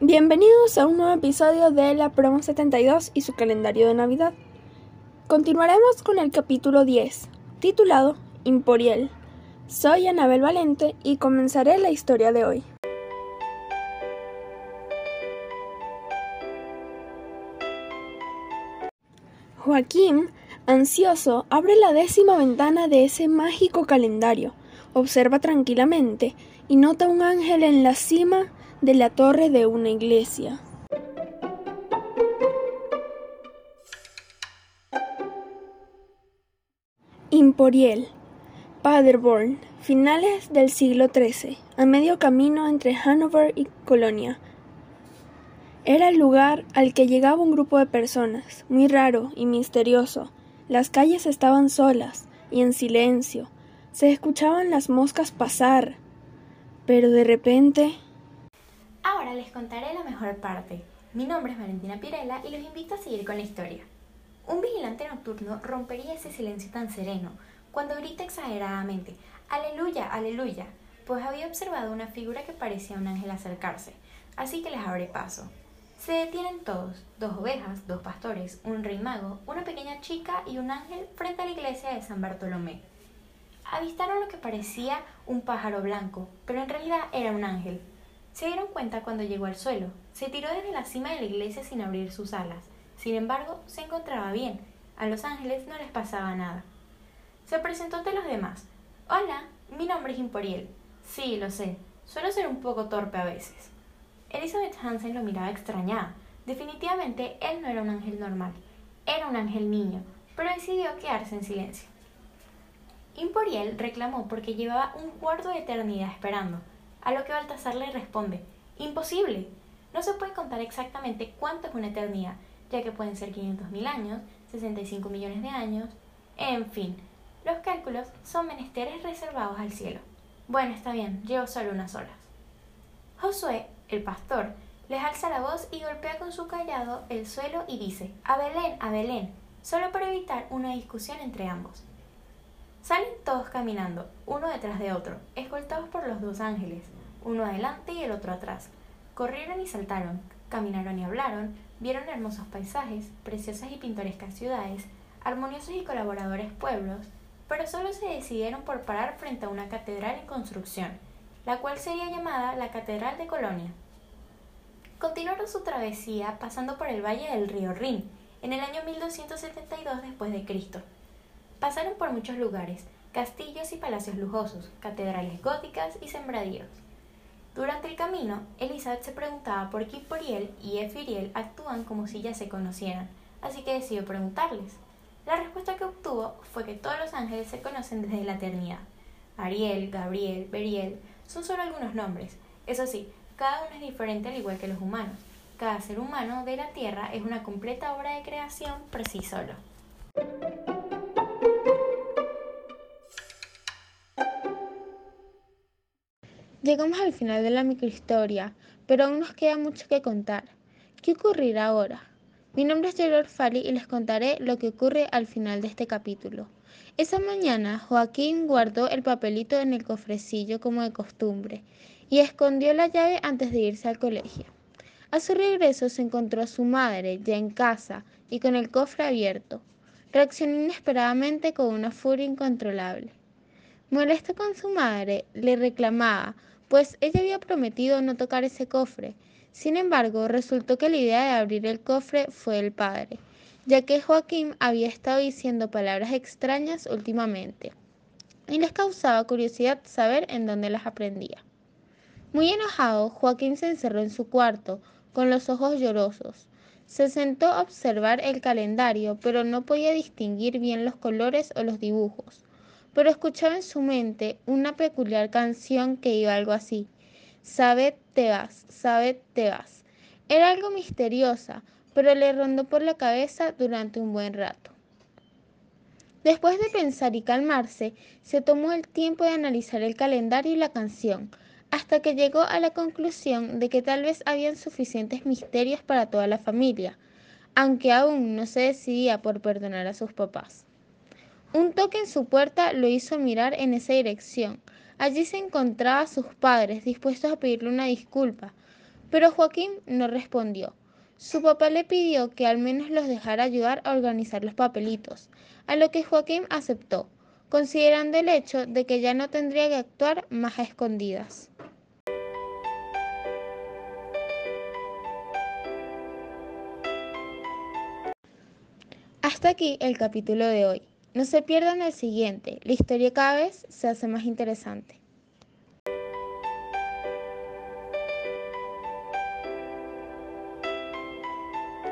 Bienvenidos a un nuevo episodio de la promo 72 y su calendario de Navidad. Continuaremos con el capítulo 10, titulado Imporiel. Soy Anabel Valente y comenzaré la historia de hoy. Joaquín, ansioso, abre la décima ventana de ese mágico calendario, observa tranquilamente y nota un ángel en la cima de la torre de una iglesia. Imporiel, Paderborn, finales del siglo XIII, a medio camino entre Hannover y Colonia. Era el lugar al que llegaba un grupo de personas, muy raro y misterioso. Las calles estaban solas y en silencio. Se escuchaban las moscas pasar. Pero de repente Ahora les contaré la mejor parte. Mi nombre es Valentina Pirela y los invito a seguir con la historia. Un vigilante nocturno rompería ese silencio tan sereno cuando grita exageradamente, Aleluya, aleluya, pues había observado una figura que parecía un ángel acercarse, así que les abre paso. Se detienen todos, dos ovejas, dos pastores, un rey mago, una pequeña chica y un ángel frente a la iglesia de San Bartolomé. Avistaron lo que parecía un pájaro blanco, pero en realidad era un ángel, se dieron cuenta cuando llegó al suelo. Se tiró desde la cima de la iglesia sin abrir sus alas. Sin embargo, se encontraba bien. A los ángeles no les pasaba nada. Se presentó ante los demás. Hola, mi nombre es Imporiel. Sí, lo sé. Suelo ser un poco torpe a veces. Elizabeth Hansen lo miraba extrañada. Definitivamente él no era un ángel normal. Era un ángel niño, pero decidió quedarse en silencio. Imporiel reclamó porque llevaba un cuarto de eternidad esperando a lo que Baltasar le responde, imposible. No se puede contar exactamente cuánto es una eternidad, ya que pueden ser 500.000 años, 65 millones de años, en fin, los cálculos son menesteres reservados al cielo. Bueno, está bien, llevo solo unas horas. Josué, el pastor, les alza la voz y golpea con su callado el suelo y dice, a Belén, a Belén, solo para evitar una discusión entre ambos. Salen todos caminando, uno detrás de otro, escoltados por los dos ángeles, uno adelante y el otro atrás. Corrieron y saltaron, caminaron y hablaron, vieron hermosos paisajes, preciosas y pintorescas ciudades, armoniosos y colaboradores pueblos, pero solo se decidieron por parar frente a una catedral en construcción, la cual sería llamada la Catedral de Colonia. Continuaron su travesía pasando por el valle del río Rin, en el año 1272 después de Cristo. Pasaron por muchos lugares, castillos y palacios lujosos, catedrales góticas y sembradíos. Durante el camino, Elizabeth se preguntaba por qué Poriel y Efiriel actúan como si ya se conocieran, así que decidió preguntarles. La respuesta que obtuvo fue que todos los ángeles se conocen desde la eternidad. Ariel, Gabriel, Beriel son solo algunos nombres. Eso sí, cada uno es diferente al igual que los humanos. Cada ser humano de la Tierra es una completa obra de creación por sí solo. Llegamos al final de la microhistoria, pero aún nos queda mucho que contar. ¿Qué ocurrirá ahora? Mi nombre es Gerard Fali y les contaré lo que ocurre al final de este capítulo. Esa mañana, Joaquín guardó el papelito en el cofrecillo como de costumbre y escondió la llave antes de irse al colegio. A su regreso se encontró a su madre ya en casa y con el cofre abierto. Reaccionó inesperadamente con una furia incontrolable. Molesto con su madre, le reclamaba pues ella había prometido no tocar ese cofre. Sin embargo, resultó que la idea de abrir el cofre fue el padre, ya que Joaquín había estado diciendo palabras extrañas últimamente, y les causaba curiosidad saber en dónde las aprendía. Muy enojado, Joaquín se encerró en su cuarto, con los ojos llorosos. Se sentó a observar el calendario, pero no podía distinguir bien los colores o los dibujos pero escuchaba en su mente una peculiar canción que iba algo así. Sabed te vas, sabed te vas. Era algo misteriosa, pero le rondó por la cabeza durante un buen rato. Después de pensar y calmarse, se tomó el tiempo de analizar el calendario y la canción, hasta que llegó a la conclusión de que tal vez habían suficientes misterios para toda la familia, aunque aún no se decidía por perdonar a sus papás. Un toque en su puerta lo hizo mirar en esa dirección. Allí se encontraban sus padres, dispuestos a pedirle una disculpa, pero Joaquín no respondió. Su papá le pidió que al menos los dejara ayudar a organizar los papelitos, a lo que Joaquín aceptó, considerando el hecho de que ya no tendría que actuar más a escondidas. Hasta aquí el capítulo de hoy. No se pierdan el siguiente, la historia cada vez se hace más interesante.